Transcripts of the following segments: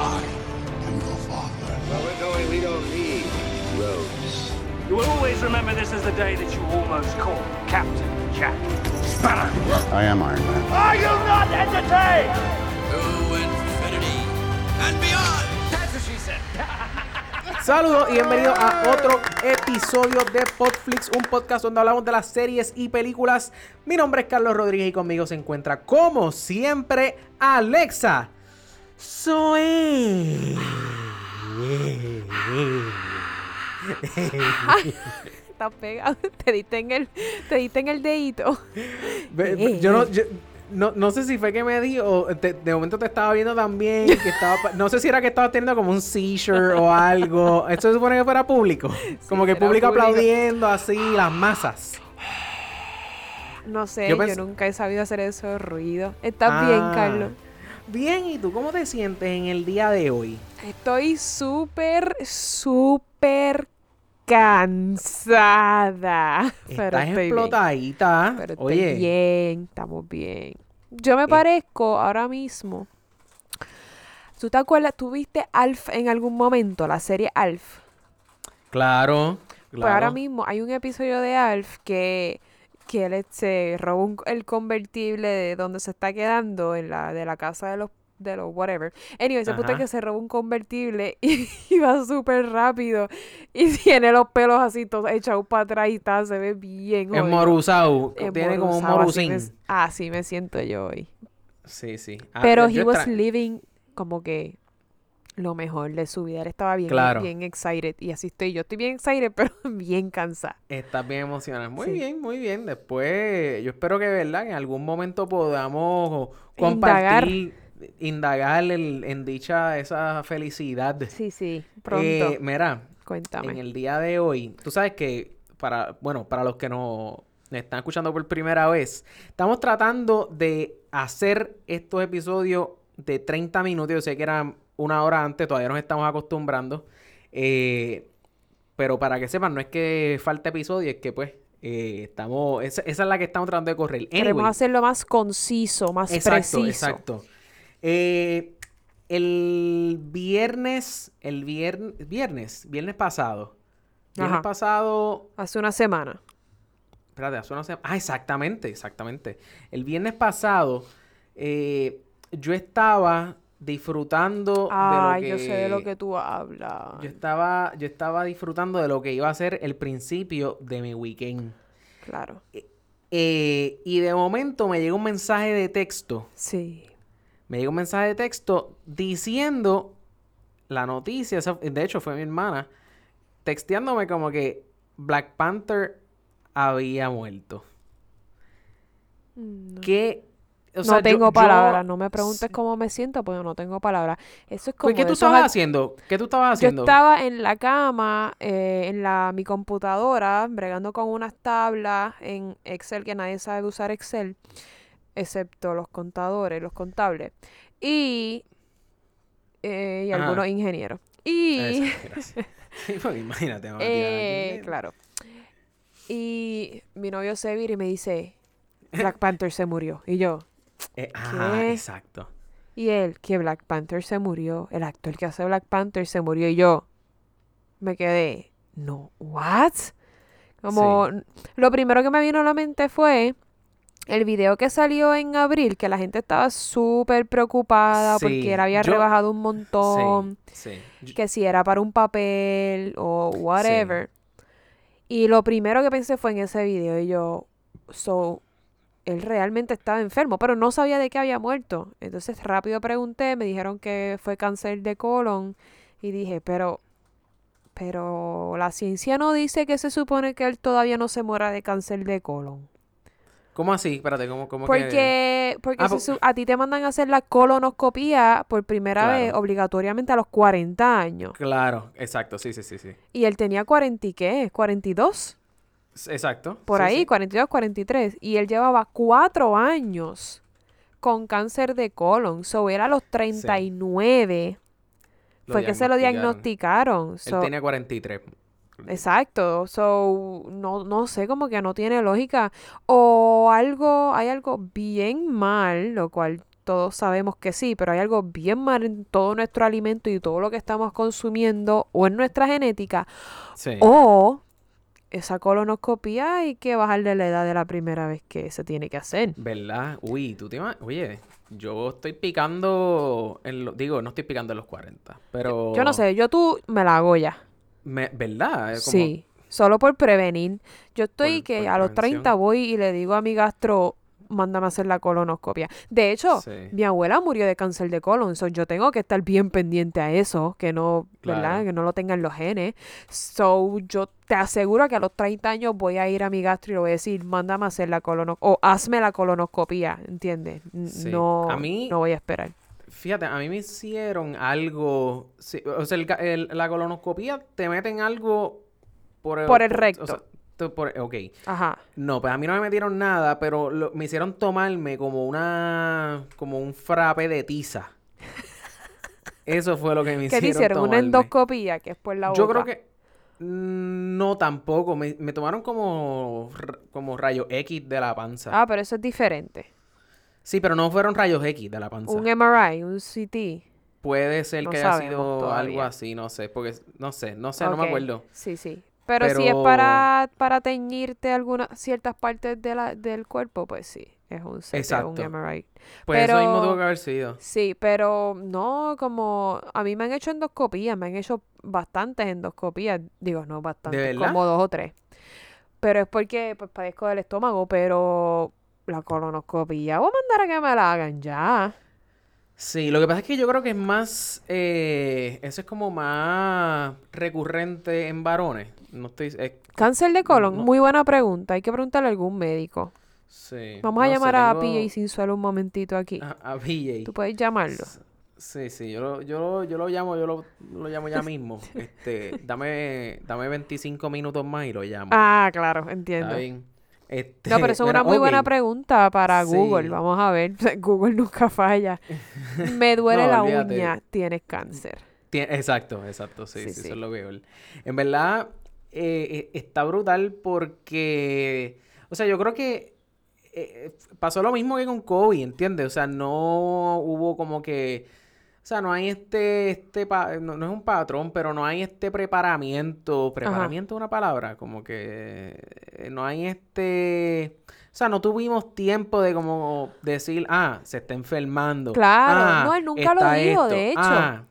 I am your father. Where we're going, we don't need roads. You will always remember this as the day that you almost called Captain Jack Sparrow. I am Iron Man. Are you not entertained? To infinity and beyond. That's what she said. Saludos y bienvenidos a otro episodio de Podflix, un podcast donde hablamos de las series y películas. Mi nombre es Carlos Rodríguez y conmigo se encuentra, como siempre, Alexa. Soy. Estás pegado. Te diste en el, te diste en el dedito. Ve- Yo no, yo- no, no sé si fue que me di o te- de momento te estaba viendo también. Que estaba, no sé si era que estaba teniendo como un seizure o algo. Esto se supone que fuera público. Como que era público público. aplaudiendo así, las masas. No sé, Yo yo, nunca he sabido hacer esos ruidos. ¿Estás bien, Ah. Carlos? Bien, ¿y tú cómo te sientes en el día de hoy? Estoy súper, súper cansada. Pero Estás bien. explotadita. Pero estoy Oye, bien, estamos bien. Yo me parezco ahora mismo. ¿Tú te acuerdas? ¿Tú viste Alf en algún momento? La serie Alf. claro, Pues ahora claro. mismo hay un episodio de Alf que, que él se roba un- el convertible de donde se está quedando, en la, de la casa de los, de los whatever. Anyway, se puta que se roba un convertible y, y va súper rápido. Y tiene los pelos así todos echados para atrás y está, se ve bien Es morusau. Tiene como un Emborrusado, así morusín. me- Así me siento yo hoy. Sí, sí. Ah, Pero he was living como que lo mejor de su vida. Él estaba bien, Claro. bien excited. Y así estoy yo. Estoy bien excited, pero bien cansada. Estás bien emocionada. Muy Sí. bien, muy bien. Después, yo espero que, ¿verdad? En algún momento podamos compartir, indagar, el- en dicha esa felicidad. Sí, sí, pronto. Eh, mira, Cuéntame. en el día de hoy, tú sabes que para, bueno, para los que no me están escuchando por primera vez, estamos tratando de hacer estos episodios de 30 minutos. Yo sé que eran una hora antes, todavía nos estamos acostumbrando. Eh, pero para que sepan, no es que falta episodio, es que pues eh, estamos, esa, esa es la que estamos tratando de correr. Queremos hacerlo más conciso, más Exacto, preciso. exacto. Eh, el viernes, el viernes, viernes, viernes pasado. Viernes Ajá. pasado, Hace una semana. espérate, hace una sema- Ah, exactamente, exactamente. El viernes pasado, eh, yo estaba disfrutando Ay, de lo yo que... sé de lo que tú hablas. Yo estaba, yo estaba disfrutando de lo que iba a ser el principio de mi weekend. Claro. Eh, y de momento me llega un mensaje de texto Sí. me llegó un mensaje de texto diciendo la noticia, esa- de hecho fue mi hermana, texteándome como que Black Panther había muerto. Mm, No, Que, o No sea, yo- tengo yo- palabras. No me preguntes cómo me siento porque no tengo palabras. Eso es como Pues, ¿Qué tú estabas haciendo? ¿Qué tú estabas Yo haciendo? estaba en la cama, eh, en la, mi computadora, bregando con unas tablas en Excel, que nadie sabe usar Excel, excepto los contadores, los contables, y, eh, y algunos ingenieros. Y. Sí, imagínate, eh, claro. Y mi novio se vira y me dice, Black Panther se murió. Y yo, Eh, exacto. y él, que Black Panther se murió, el actor que hace Black Panther se murió y yo me quedé, no, what? Como lo primero que me vino a la mente fue el video que salió en abril, que la gente estaba súper preocupada Sí, porque él había yo- rebajado un montón, Sí, que si era para un papel o whatever. Y lo primero que pensé fue en ese video y yo, so, él realmente estaba enfermo, pero no sabía de qué había muerto. Entonces rápido pregunté, me dijeron que fue cáncer de colon y dije, pero, pero la ciencia no dice que se supone que él todavía no se muera de cáncer de colon. ¿Cómo así? Espérate, ¿cómo, cómo que...? Porque, porque Ah, po- su- a ti te mandan a hacer la colonoscopía por primera Claro. vez obligatoriamente a los 40 años. Claro, exacto, sí, sí, sí, sí. Y él tenía 40 y qué, 42, S- Exacto. por sí, ahí, sí. 42, 43. Y él llevaba cuatro años con cáncer de colon. So, él a los 39 Lo fue que se lo diagnosticaron. diagnosticaron. Él So, tenía 43. Exacto, so no, no sé, como que no tiene lógica. O algo, hay algo bien mal, lo cual todos sabemos que sí, pero hay algo bien mal en todo nuestro alimento y todo lo que estamos consumiendo o en nuestra genética Sí. o esa colonoscopia hay que bajarle la edad de la primera vez que se tiene que hacer. ¿Verdad? Uy, tú te ima- Oye, yo estoy picando. En lo- Digo, no estoy picando en los 40. Pero. Yo no sé, yo tú me la hago ya. me- ¿Verdad? Como- Sí, solo por prevenir. Yo estoy Por- que por a los 30 prevención. voy y le digo a mi gastro, mándame a hacer la colonoscopia. De hecho, Sí. mi abuela murió de cáncer de colon, so yo tengo que estar bien pendiente a eso, que no, ¿verdad? Que no lo tengan los genes. So, yo te aseguro que a los 30 años voy a ir a mi gastro y le voy a decir, mándame a hacer la colonoscopia, o hazme la colonoscopia, ¿entiendes? Sí. No, A mí- no voy a esperar. Fíjate, a mí me hicieron algo. sí, o sea, el el- la colonoscopia te meten algo por Por el o recto. sea, por- ok. Ajá. No, pues a mí no me metieron nada, pero lo- me hicieron tomarme como una. como un frappe de tiza. Eso fue lo que me ¿Qué hicieron. te hicieron? Una tomarme. endoscopia, que es por la boca. Yo creo que. mm, No, tampoco. Me, me tomaron como, como rayos X de la panza. Ah, pero eso es diferente. Sí, pero no fueron rayos X de la panza. Un MRI, un CT. Puede ser No que haya sido todavía. algo así, no sé, porque no sé, no sé, no me acuerdo. Sí, sí. Pero, si es Pero- para, para teñirte algunas ciertas partes de la, del cuerpo, pues sí, es un Exacto. un MRI. Pues eso mismo Pero- tuvo que haber sido. Sí, pero no como... A mí me han hecho endoscopías, me han hecho bastantes endoscopías. Digo, no bastantes, como dos o tres. Pero es porque pues, padezco del estómago, pero la colonoscopia voy a mandar a que me la hagan ya. Sí, lo que pasa es que yo creo que es más, eh, eso es como más recurrente en varones. No estoy, es- Cáncer de colon, no. muy buena pregunta. Hay que preguntarle a algún médico. sí. Vamos a no llamar a tengo- PJ sin suelo un momentito aquí. a, a PJ. Tú puedes llamarlo. Sí, sí, yo lo, yo lo, yo lo llamo, yo lo, lo llamo ya mismo. Este, dame, dame 25 minutos más y lo llamo. Ah, claro, Está entiendo. bien. Este, No, pero eso es una muy buena pregunta para Sí. Google. Vamos a ver. Google nunca falla. Me duele No, la olvídate. uña, tienes cáncer. Exacto, exacto, sí, Sí, sí, sí. eso es lo peor. En verdad, eh, eh, está brutal porque, o sea, yo creo que eh, pasó lo mismo que con COVID, ¿entiendes? O sea, no hubo como que, o sea, no hay este, este, pa- no, no es un patrón, pero no hay este preparamiento, preparamiento es una palabra, como que no hay este, o sea, no tuvimos tiempo de como decir, ah, se está enfermando. Claro, ah, no, él nunca lo dijo, esto, de hecho. ah,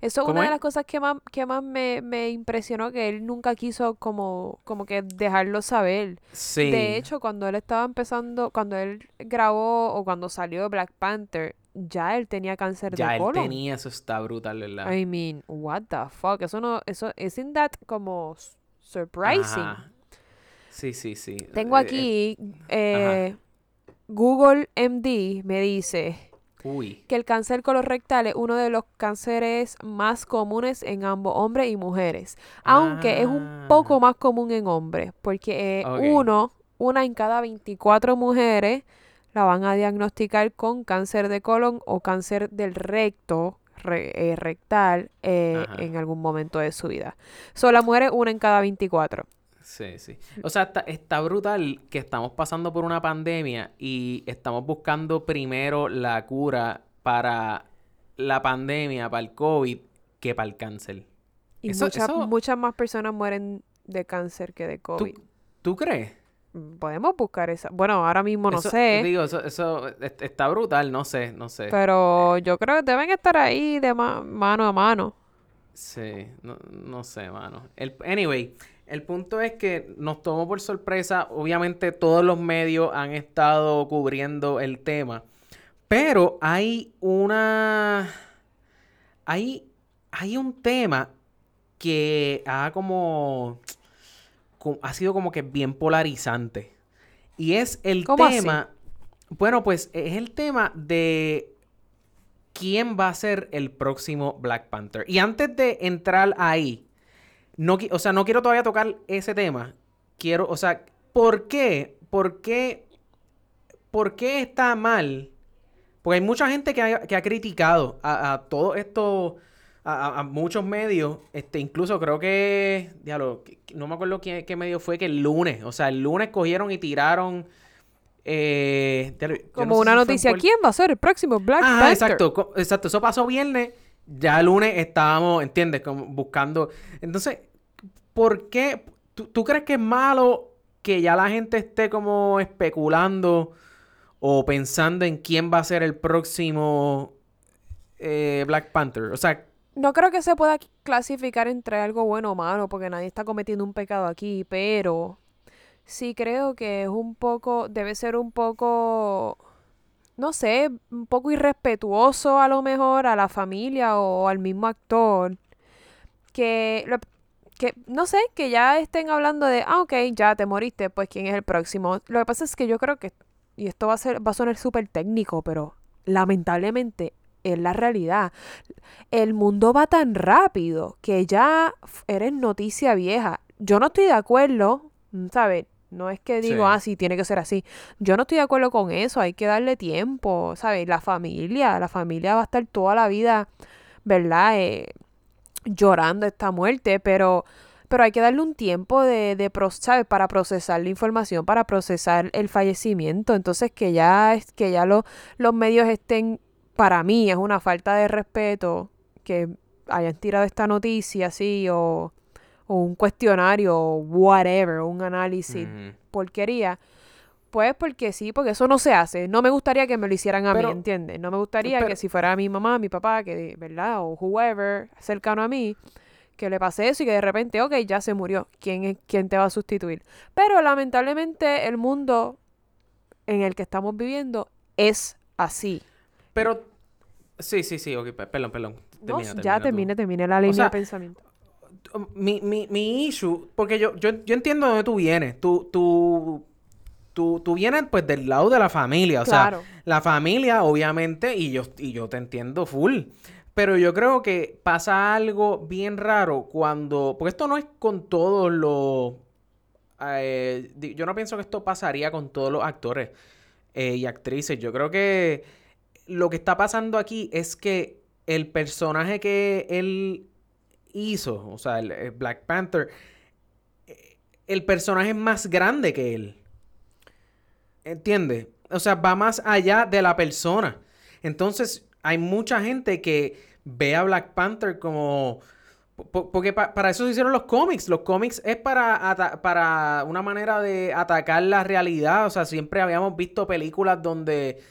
Eso es ¿Cómo una de es? las cosas que más, que más me, me impresionó, que él nunca quiso como, como que dejarlo saber. sí. De hecho, cuando él estaba empezando, cuando él grabó o cuando salió Black Panther, ya él tenía cáncer Ya de él colon. tenía, eso está brutal, ¿verdad? I mean, what the fuck? Eso no, eso, isn't that como surprising? Ajá. Sí, sí, sí. Tengo Eh, aquí, eh, Google MD me dice eh, uy. que el cáncer colorectal es uno de los cánceres más comunes en ambos hombres y mujeres, aunque es un poco Ah. más común en hombres, porque eh, uno, una en cada 24 mujeres la van a diagnosticar con cáncer de colon o cáncer del recto, re- eh, rectal, eh, en algún momento de su vida. Son las mujeres una en cada 24. Sí, sí. O sea, está, está brutal que estamos pasando por una pandemia y estamos buscando primero la cura para la pandemia, para el COVID, que para el cáncer. Y Eso- muchas, eso- muchas más personas mueren de cáncer que de ¿Tú, COVID. tú crees? Podemos buscar esa. Bueno, ahora mismo no Eso- sé. Digo, eso, eso est- está brutal, no sé, no sé. Pero yo creo que deben estar ahí de ma- mano a mano. Sí, no, no sé, mano. El, anyway, el punto es que nos tomó por sorpresa. Obviamente todos los medios han estado cubriendo el tema. Pero hay una... Hay, hay un tema que ha como... Ha sido como que bien polarizante. Y es el ¿Cómo así? tema... Bueno, pues es el tema de quién va a ser el próximo Black Panther. Y antes de entrar ahí, no, o sea, no quiero todavía tocar ese tema. Quiero, o sea, ¿por qué? ¿Por qué? ¿Por qué está mal? Porque hay mucha gente que ha, que ha criticado a, a todo esto, a, muchos medios, este, incluso creo que, diablo, no me acuerdo qué, qué medio fue, que el lunes, o sea, el lunes cogieron y tiraron Eh, Como no sé una si noticia. ¿Quién va a ser el próximo Black Ah, Panther? exacto, exacto. Eso pasó viernes. Ya el lunes estábamos, ¿entiendes? Como buscando. Entonces, ¿por qué? ¿Tú, tú crees que es malo que ya la gente esté como especulando o pensando en quién va a ser el próximo eh, Black Panther? O sea, No creo que se pueda clasificar entre algo bueno o malo, porque nadie está cometiendo un pecado aquí, pero sí creo que es un poco, debe ser un poco, no sé, un poco irrespetuoso a lo mejor a la familia o al mismo actor, que, lo- que no sé, que ya estén hablando de, ah, ok, ya te moriste, pues quién es el próximo. Lo que pasa es que yo creo que, y esto va a ser, va a sonar súper técnico, pero lamentablemente es la realidad el mundo va tan rápido que ya eres noticia vieja. Yo no estoy de acuerdo, mm, ¿sabes? No es que digo, Sí. ah, sí, tiene que ser así. Yo no estoy de acuerdo con eso, hay que darle tiempo, ¿sabes? La familia, la familia va a estar toda la vida, ¿verdad? Eh, llorando esta muerte, pero, pero hay que darle un tiempo de, de ¿sabes? Para procesar la información, para procesar el fallecimiento. Entonces, que ya, es- que ya lo- los medios estén, para mí, es una falta de respeto que hayan tirado esta noticia así o, o un cuestionario o whatever, un análisis, ujú. porquería. Pues porque sí, porque eso no se hace. No me gustaría que me lo hicieran a Pero- mí, ¿entiendes? No me gustaría pero- que si fuera mi mamá, mi papá, que, ¿verdad? O whoever cercano a mí, que le pase eso y que de repente, ok, ya se murió. ¿Quién, es, quién te va a sustituir? Pero lamentablemente el mundo en el que estamos viviendo es así. Pero, sí, sí, sí, ok, pe- perdón, perdón. No, Termina, ya termina tú. terminé, terminé la línea sea, de pensamiento. mi, mi, mi issue, porque yo, yo, yo entiendo de dónde tú vienes. Tú, tú, tú, tú vienes pues del lado de la familia. O Claro. sea, la familia, obviamente, y yo, y yo te entiendo full. Pero yo creo que pasa algo bien raro cuando. Porque esto no es con todos los. eh, yo no pienso que esto pasaría con todos los actores eh, y actrices. Yo creo que lo que está pasando aquí es que el personaje que él hizo, o sea, el, Black Panther, eh, el personaje es más grande que él. ¿Entiendes? O sea, va más allá de la persona. Entonces, hay mucha gente que ve a Black Panther como... po- Porque pa- para eso se hicieron los cómics. Los cómics es para, para una manera de atacar la realidad. O sea, siempre habíamos visto películas donde,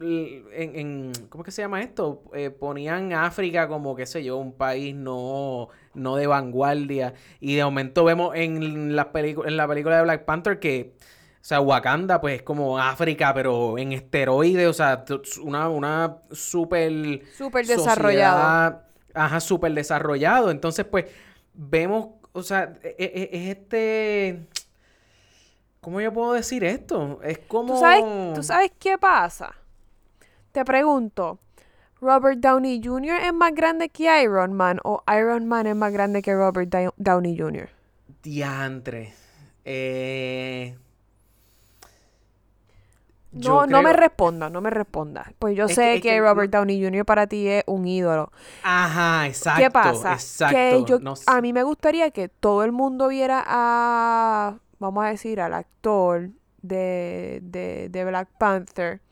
en, en- ¿cómo es que se llama esto? Eh, ponían África como, qué sé yo, un país no, no de vanguardia. Y de momento vemos en, pelicu- en la película de Black Panther que, o sea, Wakanda pues es como África, pero en esteroides, o sea, una, una super Súper desarrollado. Ajá, súper desarrollado. Entonces, pues, vemos, o sea, e- e- es este... ¿Cómo yo puedo decir esto? Es como... ¿Tú sabes, ¿Tú sabes qué pasa? Te pregunto, ¿Robert Downey Jr. es más grande que Iron Man o Iron Man es más grande que Robert Dau- Downey Jr.? Diantre. Eh... No, no me responda, no me responda. Pues yo Es sé que- que, es que Robert Downey Jr. para ti es un ídolo. Ajá, exacto. ¿Qué pasa? Exacto. Que yo, no s- a mí me gustaría que todo el mundo viera a, vamos a decir, al actor de, de, de Black Panther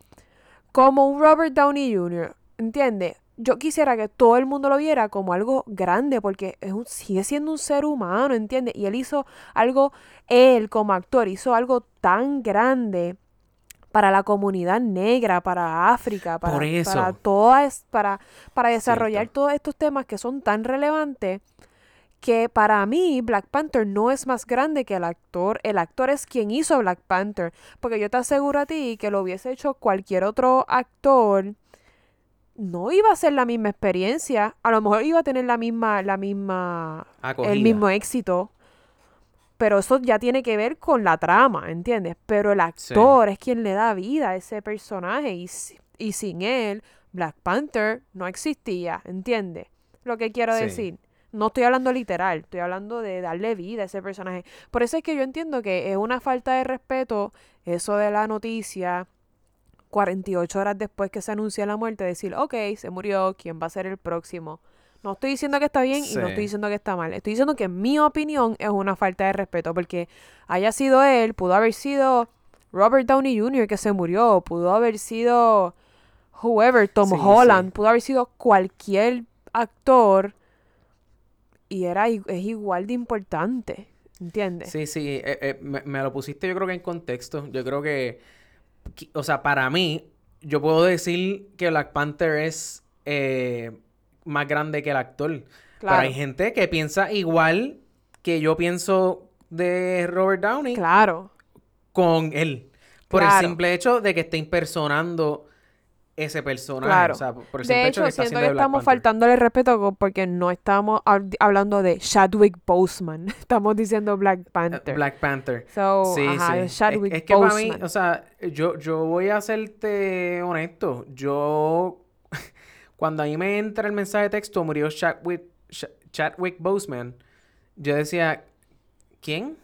como un Robert Downey Jr., ¿entiendes? Yo quisiera que todo el mundo lo viera como algo grande, porque es un, sigue siendo un ser humano, ¿entiendes? Y él hizo algo, él como actor, hizo algo tan grande para la comunidad negra, para África, para, Por eso. para todas, para, para desarrollar Cierto. todos estos temas que son tan relevantes que para mí Black Panther no es más grande que el actor. El actor es quien hizo Black Panther. Porque yo te aseguro a ti que lo hubiese hecho cualquier otro actor. No iba a ser la misma experiencia. A lo mejor iba a tener la misma, la misma, Acogida. el mismo éxito. Pero eso ya tiene que ver con la trama, ¿entiendes? Pero el actor es quien le da vida a ese personaje. Y, y sin él, Black Panther no existía, ¿entiendes? Lo que quiero Sí. decir. No estoy hablando literal, estoy hablando de darle vida a ese personaje. Por eso es que yo entiendo que es una falta de respeto eso de la noticia 48 horas después que se anuncia la muerte, decir, ok, se murió, ¿quién va a ser el próximo? No estoy diciendo que está bien y no estoy diciendo que está mal. Estoy diciendo que en mi opinión es una falta de respeto porque haya sido él, pudo haber sido Robert Downey Jr. que se murió, pudo haber sido whoever, Tom Sí, Holland, sí. pudo haber sido cualquier actor y era es igual de importante, ¿entiendes? Sí, sí, eh, eh, me, me lo pusiste yo creo que en contexto. Yo creo que, o sea, para mí, yo puedo decir que Black Panther es eh, más grande que el actor. Pero Claro. hay gente que piensa igual que yo pienso de Robert Downey Claro. con él. Por el simple hecho de que está impersonando ese personaje. Claro. O sea, por el De hecho que está siento que estamos faltándole respeto porque no estamos hab- hablando de Chadwick Boseman. Estamos diciendo Black Eh, Panther. Black Panther. So, Sí, ajá, sí. es Es, Chadwick es que para mí, Boseman. o sea, yo, yo voy a serte honesto. Yo, cuando a mí me entra el mensaje de texto, murió Chadwick, Ch- Chadwick Boseman, yo decía, ¿quién?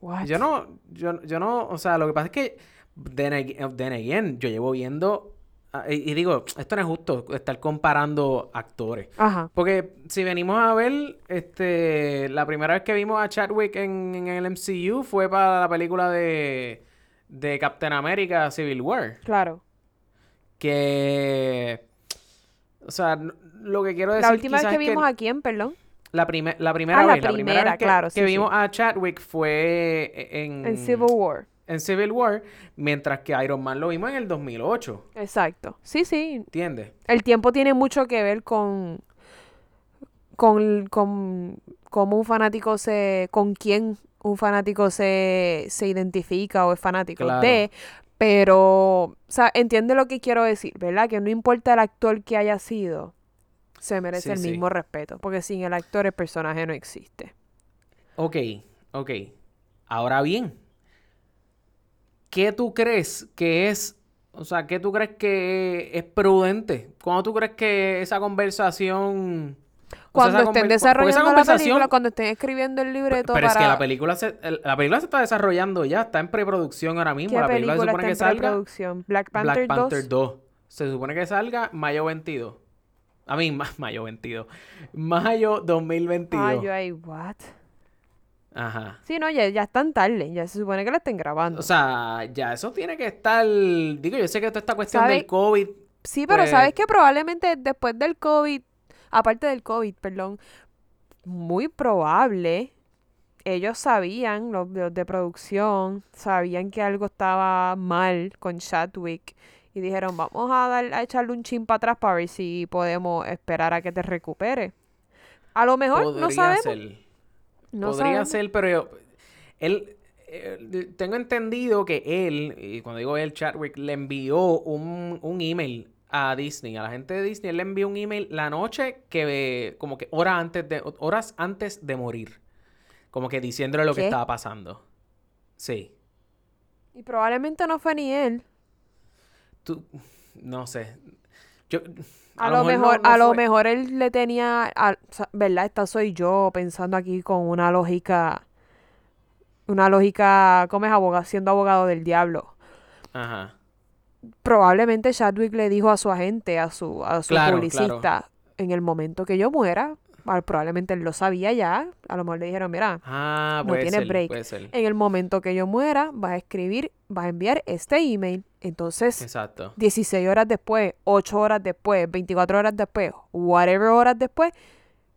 What? Yo no, yo, yo no, o sea, lo que pasa es que, then then again, yo llevo viendo, y, y digo, esto no es justo, estar comparando actores. Ajá. Porque si venimos a ver, este, la primera vez que vimos a Chadwick en, en el MCU fue para la película de, de Captain America Civil War. Claro. Que, o sea, lo que quiero decir La última vez que vimos a quién, perdón. la, prime- la primera Ah, vez, la primera primera, vez que, claro, que sí, sí. vimos a Chadwick fue en, En Civil War. En Civil War, mientras que Iron Man lo vimos en el 2008, Exacto. Sí, sí. ¿entiendes? El tiempo tiene mucho que ver con. con. con cómo un fanático se. con quién un fanático se, se identifica o es fanático Claro. de. Pero. O sea, entiende lo que quiero decir, ¿verdad? Que no importa el actor que haya sido, se merece Sí, el sí. mismo respeto. Porque sin el actor el personaje no existe. Ok, ok. Ahora bien, ¿qué tú crees que es, o sea, qué tú crees que es prudente? ¿Cuándo tú crees que esa conversación... o sea, Cuando estén conver- desarrollando la conversación- película, cuando estén escribiendo el libreto Pero es para... que la película, se, la película se está desarrollando ya, está en preproducción ahora mismo. ¿Qué La película, se película supone está que en salga preproducción? Black Panther, Black Panther 2. 2. Se supone que salga mayo 22. A mí, ma- mayo 22. Mayo 2022. Ay, yo ahí, what? Ajá. Sí, no, ya, ya están tarde. Ya se supone que la estén grabando. O sea, ya eso tiene que estar. Digo, yo sé que toda esta cuestión ¿Sabe? del COVID. sí, pero pues- sabes que probablemente después del COVID, aparte del COVID, perdón, muy probable, ellos sabían, los, los de producción, sabían que algo estaba mal con Chadwick. Y dijeron, vamos a, dar, a echarle un chin para atrás para ver si podemos esperar a que te recupere. A lo mejor, no sabemos. ser. No podría ser, pero yo- él. eh, tengo entendido que él, y cuando digo él, Chadwick, le envió un, un email a Disney, a la gente de Disney, él le envió un email la noche que, como que horas antes de, horas antes de morir. Como que diciéndole lo que estaba pasando. Sí. Y probablemente no fue ni él. Tú, no sé. Yo, A, lo mejor, a lo mejor él le tenía, a- ¿verdad? Esta soy yo pensando aquí con una lógica, una lógica, ¿cómo es abogado? Siendo abogado del diablo. Ajá. Probablemente Chadwick le dijo a su agente, a su, a su Claro, publicista, en el momento que yo muera, probablemente él lo sabía ya, a lo mejor le dijeron, mira, Ah, No puede tiene ser, break. en el momento que yo muera, vas a escribir, vas a enviar este email. Entonces, Exacto. 16 horas después, 8 horas después, 24 horas después, whatever horas después,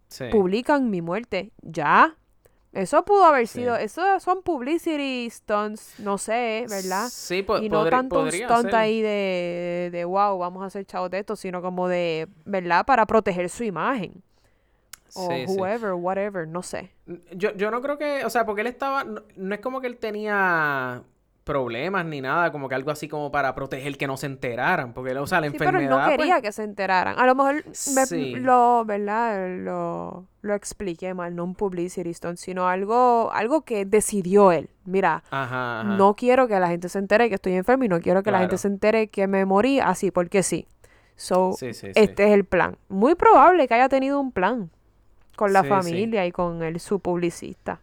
Sí. publican mi muerte. Ya. Eso pudo haber Sí. sido, eso son publicity stunts, no sé, ¿verdad? Sí, po- y no podri- tanto un stunt ser. ahí de, de, wow, vamos a hacer chavos de esto, sino como de, ¿verdad? Para proteger su imagen. O Sí, sí. whoever, whatever, no sé. Yo, yo no creo que, o sea, porque él estaba, no, no es como que él tenía problemas ni nada, como que algo así como para proteger que no se enteraran, porque, o sea, la Sí, pero enfermedad, él no quería pues, que se enteraran. A lo mejor me- Sí. lo, ¿verdad? Lo, lo expliqué mal, no un publicity stunt, sino algo, algo que decidió él. Mira, ajá, ajá. no quiero que la gente se entere que estoy enfermo y no quiero que la gente Claro. se entere que me morí así porque sí. So, Sí, sí, sí. este es el plan. Muy probable que haya tenido un plan con la Sí, sí. familia y con el, su publicista.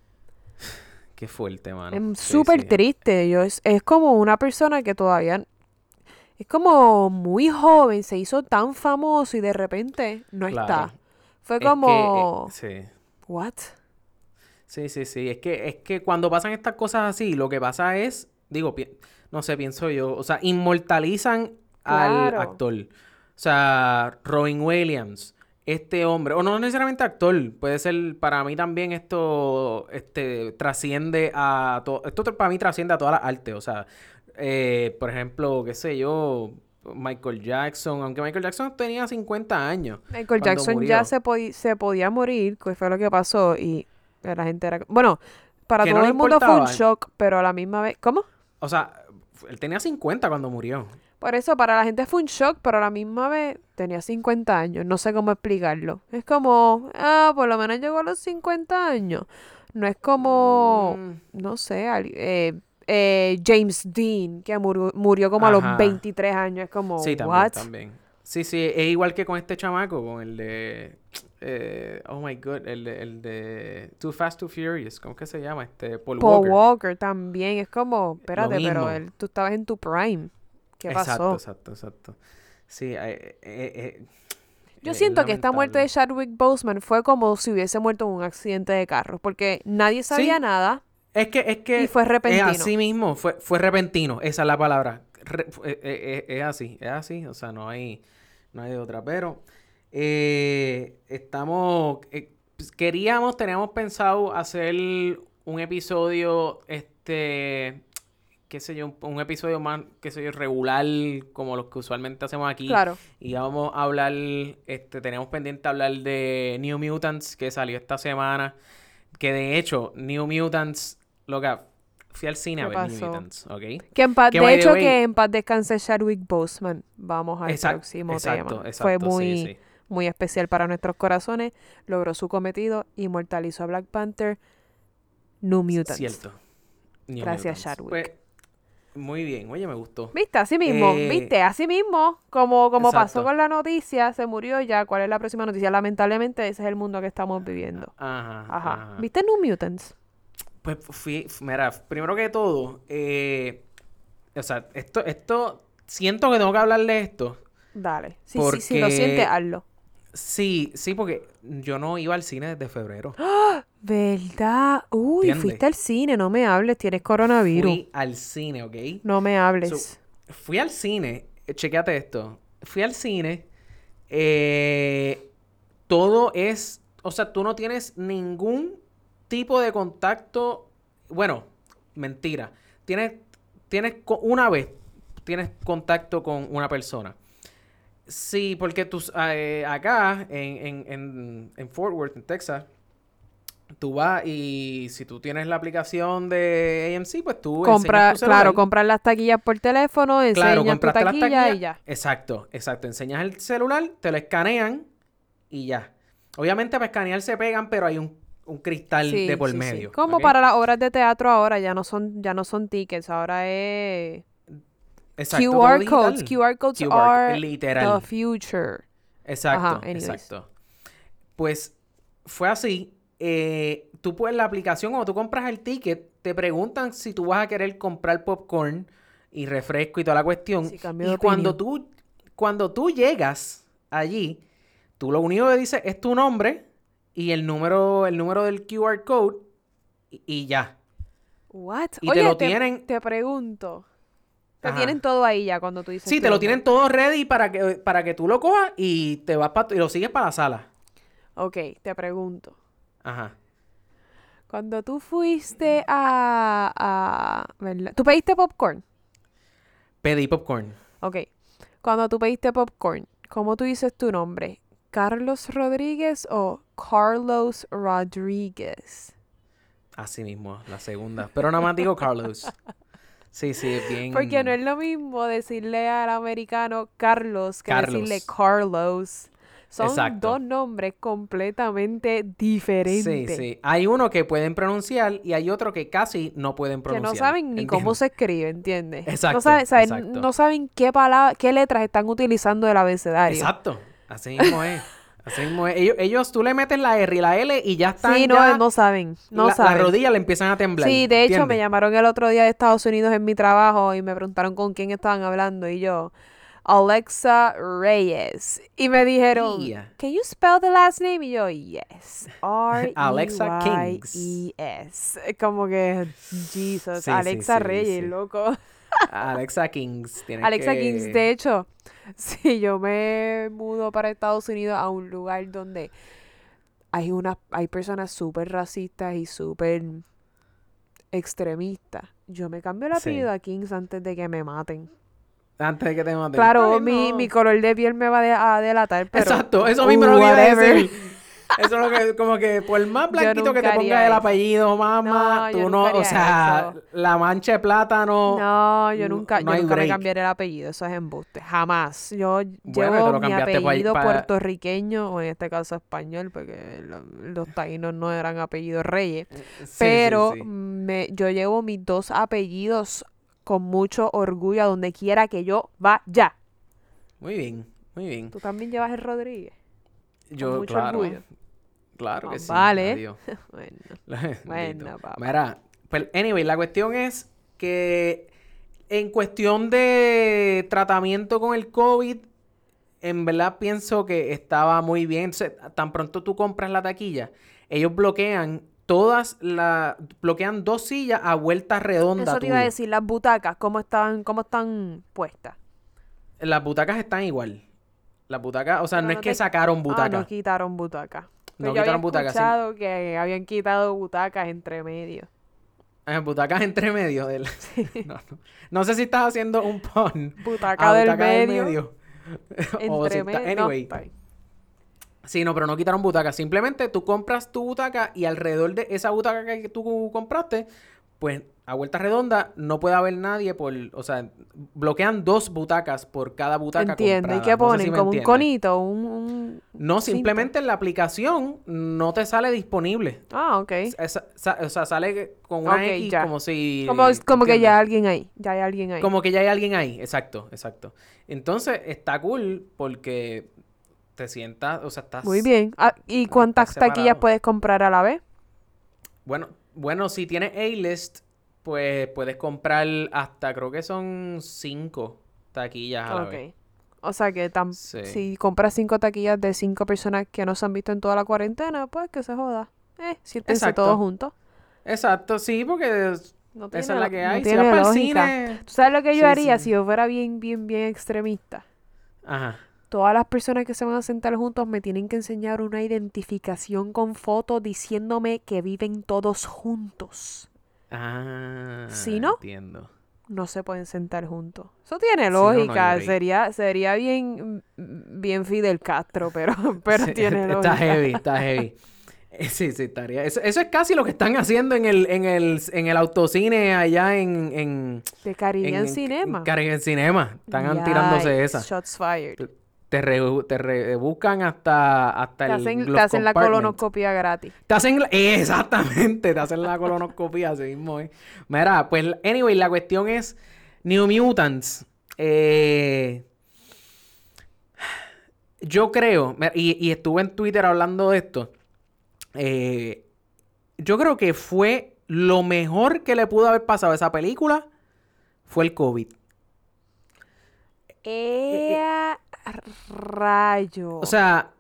Qué fuerte, mano. Es súper sí. triste. Yo, es, es como una persona que todavía es como muy joven, se hizo tan famoso y de repente no Claro. está. Fue Es que, eh, como, sí. ¿what? Sí, sí, sí. Es que, es que cuando pasan estas cosas así, lo que pasa es, digo, no sé, pienso yo. O sea, inmortalizan al actor. O sea, Robin Williams, este hombre, o no necesariamente actor, puede ser, para mí también esto este, trasciende a todo, esto para mí trasciende a todas las artes, o sea, eh, por ejemplo, qué sé yo, Michael Jackson, aunque Michael Jackson tenía 50 años. Michael Jackson murió. ya se, se podía morir, que fue lo que pasó, y la gente era... Bueno, para todo no el mundo fue un shock, pero a la misma vez... ¿Cómo? O sea, él tenía 50 cuando murió. Por eso, para la gente fue un shock, pero a la misma vez tenía 50 años. No sé cómo explicarlo. Es como, ah, por lo menos llegó a los 50 años. No es como, Mm. no sé, eh, eh, James Dean, que murió, murió como a los 23 años. Es como, Sí, también, what? también. Sí, sí, es igual que con este chamaco, con el de... eh, oh my god, el de, el de Too Fast, Too Furious, ¿cómo que se llama? Este, Paul, Paul Walker. Walker. también. Es como, espérate, pero él, tú estabas en tu prime. ¿Qué Exacto, pasó? exacto, exacto. Sí, eh, eh, eh, Yo eh, siento que esta muerte de. Chadwick Boseman fue como si hubiese muerto en un accidente de carro, porque nadie sabía Sí. nada. Es que, es que... Y fue repentino. Es así mismo, fue, fue repentino, esa es la palabra. Re- eh, eh, eh, es así, es así, o sea, no hay, no hay de otra. Pero eh, estamos, eh, pues, queríamos, teníamos pensado hacer un episodio, este, qué sé yo, un, un episodio más, qué sé yo, regular, como los que usualmente hacemos aquí. Claro. Y vamos a hablar, este, tenemos pendiente hablar de New Mutants que salió esta semana. Que de hecho, New Mutants, loca, fui al cine a ¿Qué ver New? Mutants, ¿ok? Que en paz, Que, de hecho, way- que en paz descanse Chadwick Boseman. Vamos al Exact- próximo exacto, tema. exacto, Fue sí, muy, sí. muy especial para nuestros corazones. Logró su cometido, inmortalizó a Black Panther. New Mutants. Cierto. New Gracias, Mutants. Chadwick. Pues, muy bien, oye, me gustó. ¿Viste? Así mismo, Eh, ¿viste? Así mismo, como, como pasó con la noticia, se murió ya. ¿Cuál es la próxima noticia? Lamentablemente, ese es el mundo que estamos viviendo. Ajá, Ajá. ajá. ¿Viste New Mutants? Pues fui, mira, primero que todo, eh, o sea, esto, esto, siento que tengo que hablar de esto. Dale. Sí, sí, si lo Porque- sientes, hazlo. Sí, sí, porque yo no iba al cine desde febrero. ¿Verdad? Uy, ¿Entiendes? fuiste al cine, no me hables, tienes coronavirus. Fui al cine, ¿ok? No me hables. So, fui al cine, eh, chequéate esto. Fui al cine, eh, todo es, o sea, tú no tienes ningún tipo de contacto. Bueno, mentira. Tienes, tienes una vez, tienes contacto con una persona. Sí, porque tú, s- eh, acá en, en, en, en Fort Worth, en Texas, tú vas y si tú tienes la aplicación de AMC, pues tú Compra, tu claro, comprar las taquillas por teléfono, enseñas Claro, tu compraste las taquilla taquillas. y ya. Exacto, exacto. Enseñas el celular, te lo escanean y ya. Obviamente para escanear se pegan, pero hay un, un cristal Sí, de por sí, sí. medio. Como para las obras de teatro ahora, ya no son, ya no son tickets, ahora es Exacto, QR codes. QR codes QR, are literal. the future. Exacto, Ajá, exacto. Pues fue así. Eh, tú puedes la aplicación, cuando tú compras el ticket, te preguntan si tú vas a querer comprar popcorn y refresco y toda la cuestión. Sí, y cuando tú, cuando tú llegas allí, tú lo único que dices es tu nombre y el número, el número del QR code y, y ya. What? Y te Oye, lo tienen- Te pregunto. Te Ajá. tienen todo ahí ya cuando tú dices Sí, te lo tienen todo ready para que, para que tú lo cojas y te vas pa- y lo sigues para la sala. Ok, te pregunto. Ajá. Cuando tú fuiste a... a ¿verdad? ¿Tú pediste popcorn? Pedí popcorn. Ok. Cuando tú pediste popcorn, ¿cómo tú dices tu nombre? ¿Carlos Rodríguez o Carlos Rodríguez? Así mismo, la segunda. Pero nada más digo Carlos. Sí, sí, es bien. Porque no es lo mismo decirle al americano Carlos que Carlos. decirle Carlos. Son Exacto. dos nombres completamente diferentes. Sí, sí. Hay uno que pueden pronunciar y hay otro que casi no pueden Que pronunciar. no saben ni cómo ¿entiendes? se escribe, ¿entiendes? Exacto, No saben, saben- exacto. no saben qué palabra, qué letras están utilizando del abecedario. Exacto. Así mismo es. Así mismo es. Ellos, ellos, tú le metes la R y la L y ya están Sí, no, ya- no saben, no la, saben. Las rodillas le empiezan a temblar. Sí, de hecho me llamaron el otro día de Estados Unidos en mi trabajo y me preguntaron con quién estaban hablando y yo, Alexa Reyes. Y me dijeron, Yeah. can you spell the last name? Y yo, yes. R Alexa E Y E S. Como que Jesus, Sí, Alexa sí, Reyes, loco. Alexa Kings. Alexa que- Kings, de hecho, si yo me mudo para Estados Unidos a un lugar donde hay una, hay personas súper racistas y súper extremistas, yo me cambio el apellido a Kings antes de que me maten. Antes de que te maten. Claro, mi, no. mi color de piel me va de- a delatar, pero... Exacto, eso mismo es lo que iba a decir. Eso es lo que, como que por más blanquito que te nunca ponga haría el apellido, mamá, No, tú no, o sea, eso. la mancha de plátano. No, yo nunca, no yo nunca me cambiaré el apellido, eso es embuste, jamás. Yo Bueno, llevo mi pa- apellido pa- puertorriqueño, o en este caso español, porque lo- los taínos no eran apellidos reyes, Sí, sí, pero sí. Me, yo llevo mis dos apellidos con mucho orgullo a donde quiera que yo vaya. Muy bien, muy bien. Tú también llevas el Rodríguez. Yo, mucho claro, orgullo. claro que Ah, sí. vale. Bueno. Bueno, papá. Mira, pues, anyway, la cuestión es que en cuestión de tratamiento con el COVID, en verdad pienso que estaba muy bien. Tan pronto tú compras la taquilla, ellos bloquean todas las, bloquean dos sillas a vuelta redonda. eso te iba a decir, las butacas, ¿cómo están, cómo están puestas? Las butacas están igual. Las butacas, o sea, Pero no es no que te- sacaron Ah, butacas. no quitaron butacas. No Pues yo quitaron había butacas, sí. escuchado que habían quitado butacas entre medio. Eh, butacas entre medio del... no, no. No sé si estás haciendo un pun. Butaca a del butaca del medio. O si Entre está- medio. no, Anyway. ahí. Sí, no, pero no quitaron butacas. Simplemente tú compras tu butaca y alrededor de esa butaca que tú compraste, pues a vuelta redonda no puede haber nadie por... O sea, bloquean dos butacas por cada butaca Entiendo. ¿Y comprada. qué No sé ponen? si me ¿Como un conito? Un, un No, simplemente en la aplicación no te sale disponible. Ah, ok. O sea, sale con una Ok, X ya. como si... Como, como que ya hay alguien ahí. Ya hay alguien ahí. Como que ya hay alguien ahí, exacto, exacto. Entonces, está cool porque te sientas, o sea, estás... Muy bien. Ah, ¿Y cuántas taquillas puedes comprar a la vez? Bueno, bueno, si tienes A-List, pues puedes comprar hasta, creo que son cinco taquillas a la Ok. vez. O sea que tam- Sí. si compras cinco taquillas de cinco personas que no se han visto en toda la cuarentena, pues que se joda. Eh, siéntense Exacto. todos juntos. Exacto, sí, porque No esa es tiene la que no hay. Si tiene vas para el lógica. cine... ¿Tú sabes lo que yo Sí, haría sí. si yo fuera bien, bien, bien extremista? Ajá. Todas las personas que se van a sentar juntos me tienen que enseñar una identificación con fotos diciéndome que viven todos juntos. Ah, ¿Sí, no? entiendo. No se pueden sentar juntos. Eso tiene Sí, no, no hay lógica. sería, sería bien, bien Fidel Castro, pero, pero Sí, tiene está lógica. heavy, está heavy. Eh, Sí, sí, estaría. Eso, eso es casi lo que están haciendo en el, en el, en el autocine allá en, en, De Caribbean en- Cinema. en Caribbean Cinema. Están tirándose esa. Shots fired. Te, re- te re- buscan hasta, hasta Te el hacen, te hacen la colonoscopia gratis. Te hacen la- exactamente, te hacen la colonoscopia así mismo. eh. Mira, pues, anyway, la cuestión es New Mutants. Eh, yo creo, y estuve en Twitter hablando de esto. eh, yo creo que fue lo mejor que le pudo haber pasado a esa película fue el COVID. ¡Ea rayo! O sea,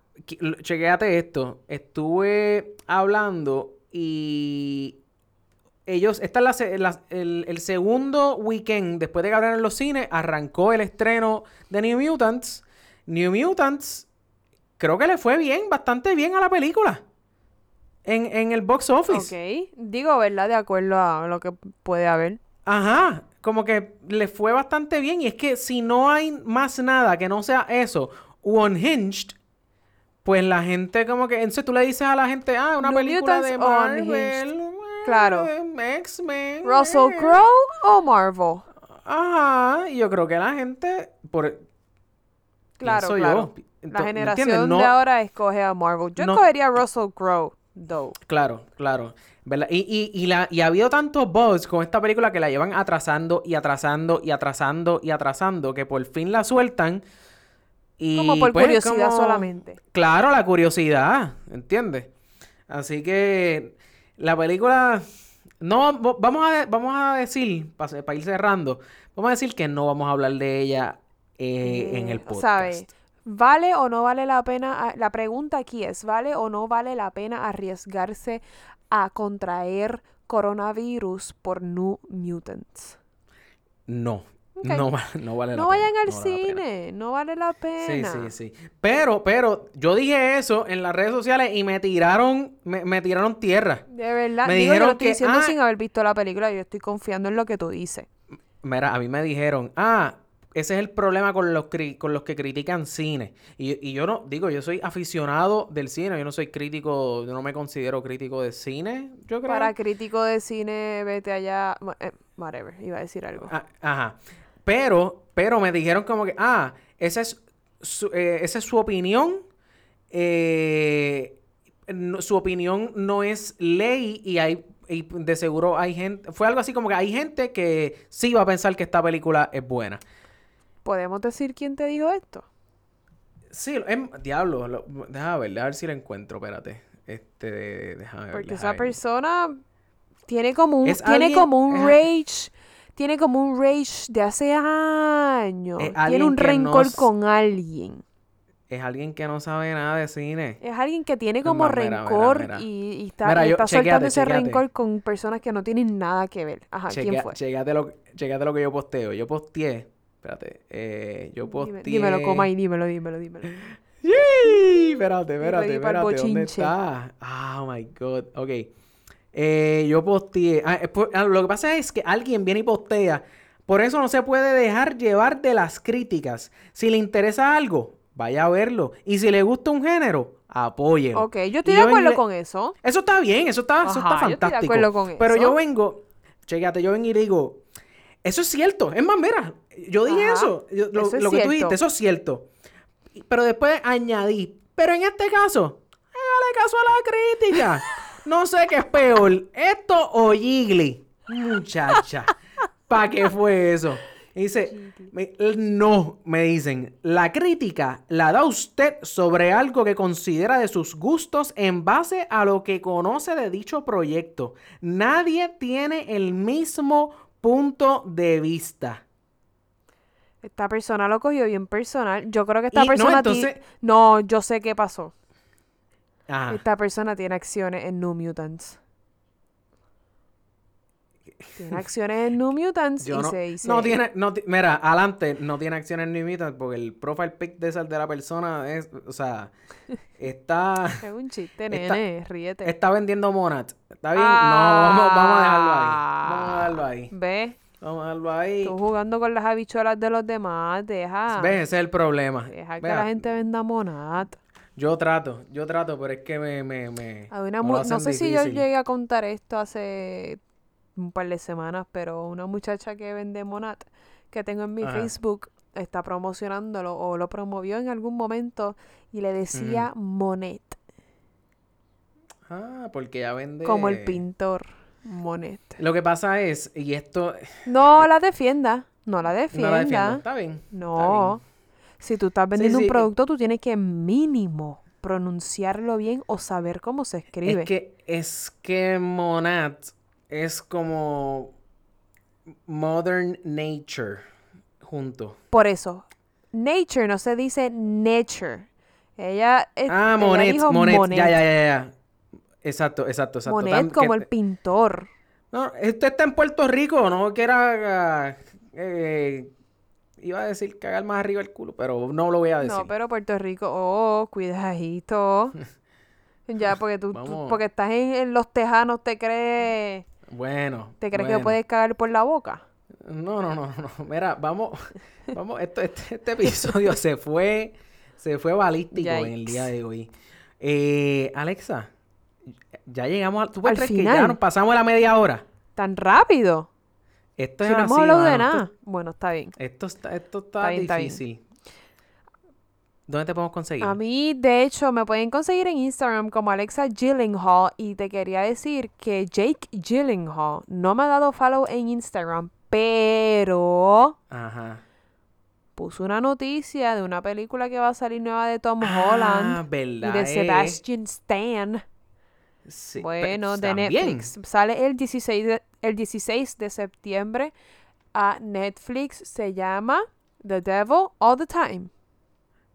chequéate esto. Estuve hablando y ellos, esta es la se- la- el, el segundo weekend después de que abrieron los cines, arrancó el estreno de New Mutants. New Mutants, creo que le fue bien, bastante bien a la película. En, en el box office. ok. Digo, ¿verdad? De acuerdo a lo que puede haber. Ajá, como que le fue bastante bien. Y es que si no hay más nada que no sea eso, Unhinged, pues la gente como que... Entonces tú le dices a la gente, ah, una película de Marvel, Unhinged. eh, Claro. X-Men. ¿Russell eh. Crowe o Marvel? Ajá, y yo creo que la gente... Por, Claro, claro. yo, La Ento- ¿me generación? No- de ahora escoge a Marvel. Yo no- escogería a Russell Crowe, though. Claro, claro. ¿Verdad? Y, y, y, la, y ha habido tantos buzz con esta película que la llevan atrasando y atrasando y atrasando y atrasando que por fin la sueltan. Y Como por pues, curiosidad como- solamente. Claro, la curiosidad, ¿entiendes? Así que la película... No, vamos a, vamos a decir, para, ir cerrando, vamos a decir que no vamos a hablar de ella eh, en el podcast. ¿sabe? ¿Vale o no vale la pena? La pregunta aquí es, ¿vale o no vale la pena arriesgarse a contraer coronavirus por New Mutants? no. Ok. No, no vale la No pena. vayan al no vale cine, no vale la Sí, pena. sí, sí. Pero, pero, yo dije eso en las redes sociales y me tiraron, me, me tiraron tierra. De verdad, Me digo, yo dijeron lo estoy que, diciendo ah, sin haber visto la película, yo estoy confiando en lo que tú dices. Mira, a mí me dijeron, ah, ese es el problema con los, con los que critican cine. Y, y yo no, digo, yo soy aficionado del cine, yo no soy crítico, yo no me considero crítico de cine, yo creo. Para crítico de cine, vete allá, eh, whatever, iba a decir algo. Ah, ajá. Pero, pero me dijeron como que, ah, esa es su, eh, esa es su opinión. eh, no- su opinión no es ley y hay y de seguro hay gente, fue algo así como que hay gente que sí va a pensar que esta película es buena. ¿Podemos decir quién te dijo esto? Sí, es, diablo, lo- déjame ver, déjame ver si la encuentro, espérate. Este, déjame ver. Porque déjame esa ver. persona tiene como un, tiene alguien- como un rage, tiene como un rage de hace años. Tiene un no rencor con alguien. Es alguien que no sabe nada de cine. Es alguien que tiene como mira, rencor mira. Y, y está, y está soltando ese rencor con personas que no tienen nada que ver. Ajá, ¿quién fue? Chécate lo, chécate lo que yo posteo. Yo posteé. Espérate. Eh, yo posteé. dímelo, coma ahí, dímelo, dímelo, dímelo. ¡Yay! Espérate, espérate, espérate. ¿Dónde está? Oh my god. Ok. Eh, yo posteé. Ah, ah, lo que pasa es que alguien viene y postea. Por eso no se puede dejar llevar de las críticas. Si le interesa algo, vaya a verlo. Y si le gusta un género, apóyelo. Ok, yo estoy de acuerdo le- con eso. Eso está bien, eso está, eso está Ajá, yo estoy de fantástico. acuerdo con Pero eso. yo vengo, chécate, yo vengo y digo, eso es cierto. Es más, mira, yo dije Ajá, eso. yo- lo eso es lo que tú dijiste, eso es cierto. Pero después añadí, pero en este caso, hágale caso a la crítica. No sé qué es peor, esto o Jiggly. Muchacha, ¿para qué fue eso? Y dice, me- no, me dicen, la crítica la da usted sobre algo que considera de sus gustos en base a lo que conoce de dicho proyecto. Nadie tiene el mismo punto de vista. Esta persona lo cogió bien personal. Yo creo que esta Y, no, persona... ti- entonces- No, yo sé qué pasó. Ajá. Esta persona tiene acciones en New Mutants. Tiene acciones en New Mutants Yo y no, se dice... no tiene, no mira, adelante, no tiene acciones ni mitas porque el profile pic de, esa, de la persona es, o sea, está, Es un chiste, Está- nene, ríete. está vendiendo Monat. ¿Está bien? No, vamos, vamos a dejarlo ahí. Vamos a dejarlo ahí. ¿Ves? Vamos a dejarlo ahí. Tú jugando con las habichuelas de los demás, deja. ¿Ves? Ese es el problema. Deja que la gente venda monat. Yo trato, yo trato, pero es que me, me, me, una no sé si yo llegué a contar esto hace un par de semanas, pero una muchacha que vende monat que tengo en mi Ajá. Facebook está promocionándolo o lo promovió en algún momento y le decía Monet, Ah, porque ya vende... como el pintor Monet. Lo que pasa es, y esto... No la defienda, no la No defienda. la defiendo. Está bien. está No. bien. Si tú estás vendiendo sí, un eh. producto, tú tienes que mínimo pronunciarlo bien o saber cómo se escribe. Es que, es que Monat es como Modern Nature junto. Por eso, nature no se dice nature. Ella, eh, Ah, ella Monet, dijo Monet, Monet. ya, ya, ya, ya. Exacto, exacto, exacto. Monet Tam- como que- el pintor. No, esto está en Puerto Rico, no que era... eh, iba a decir cagar más arriba el culo, pero no lo voy a decir. No, pero Puerto Rico, oh, cuidadito. ya, porque tú, porque estás en, en los tejanos, te crees, Bueno. te crees que bueno. puedes cagar por la boca. No, no, no, no. Mira, vamos, vamos, esto, este, este episodio se fue, se fue balístico en el día de hoy. Eh, Alexa, ya llegamos a, ¿tú puedes Al creer que ya final. nos pasamos la media hora? Tan rápido. Esto Si es no hemos así, hablado de. Esto- nada. Bueno, está bien. Esto, está, esto está, Está bien, está bien. ¿Dónde te podemos conseguir? A mí, de hecho, me pueden conseguir en Instagram como Alexa Gyllenhaal y te quería decir que Jake Gyllenhaal no me ha dado follow en Instagram, pero Ajá. puso una noticia de una película que va a salir nueva de Tom Ah, Holland y verdad. de eh. Sebastian Stan. Sí, Bueno, de. Netflix. Sale el 16 de, el 16 de septiembre a Netflix. Se llama The Devil All the Time.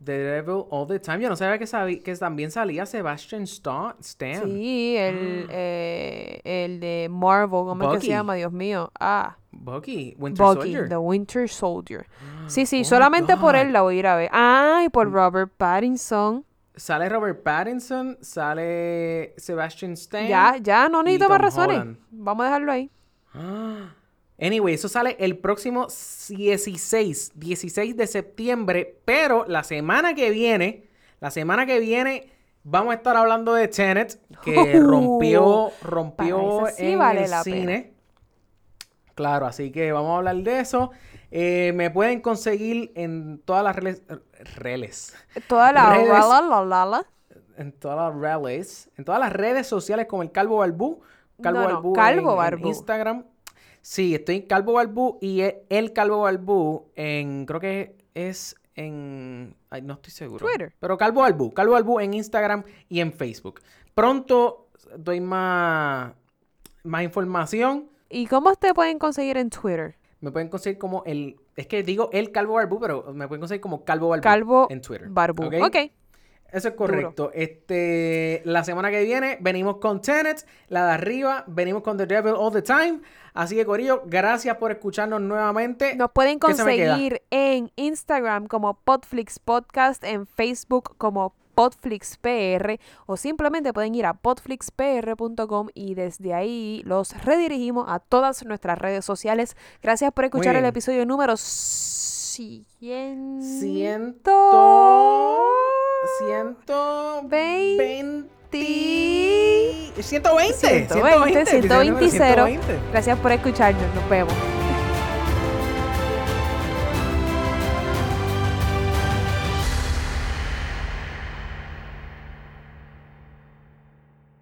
The Devil All the Time. Yo no sabía que, sabí- que también salía Sebastian Sta- Stan. Sí, el, eh, el de Marvel, ¿cómo es que se llama? Dios mío. Ah, Bucky, Winter Bucky, Soldier. The Winter Soldier. Sí, sí, Oh solamente por él la voy a ir a ver. Ah, y por Robert Pattinson. Sale Robert Pattinson, sale Sebastian Stan. Ya, ya, no necesito más razones. Vamos a dejarlo ahí. Anyway, eso sale el próximo 16, 16 de septiembre, pero la semana que viene, la semana que viene vamos a estar hablando de Tenet, que Uh, rompió, rompió sí en vale el la pena. cine. Claro, así que vamos a hablar de eso. Eh, me pueden conseguir en todas las redes, redes Toda la Redes. la, la, la, la. en todas las redes, en todas las redes sociales como el Calvo Barbú, Calvo No, no, Barbú Calvo en-. Instagram. Sí, estoy en Calvo Barbú y e- el Calvo Barbú en creo que es en ay, no estoy seguro. Twitter. Pero Calvo Barbú, Calvo Barbú en Instagram y en Facebook. Pronto doy más más información. ¿Y cómo te pueden conseguir en Twitter? Me pueden conseguir como el es que digo el Calvo Barbú, pero me pueden conseguir como Calvo Barbú Calvo en Twitter. Barbu. ¿ok? ok. Eso es correcto. Este, la semana que viene venimos con Tenet, la de arriba, venimos con The Devil All the Time. Así que, Corillo, gracias por escucharnos nuevamente. Nos pueden conseguir en Instagram como Podflix Podcast, en Facebook como Podflix PR o simplemente pueden ir a podflixpr.com y desde ahí los redirigimos a todas nuestras redes sociales. Gracias por escuchar el episodio número 100. Ciento... Ciento... Veinte. 120. 120, 120, 120. 120. Gracias por escucharnos. Nos vemos.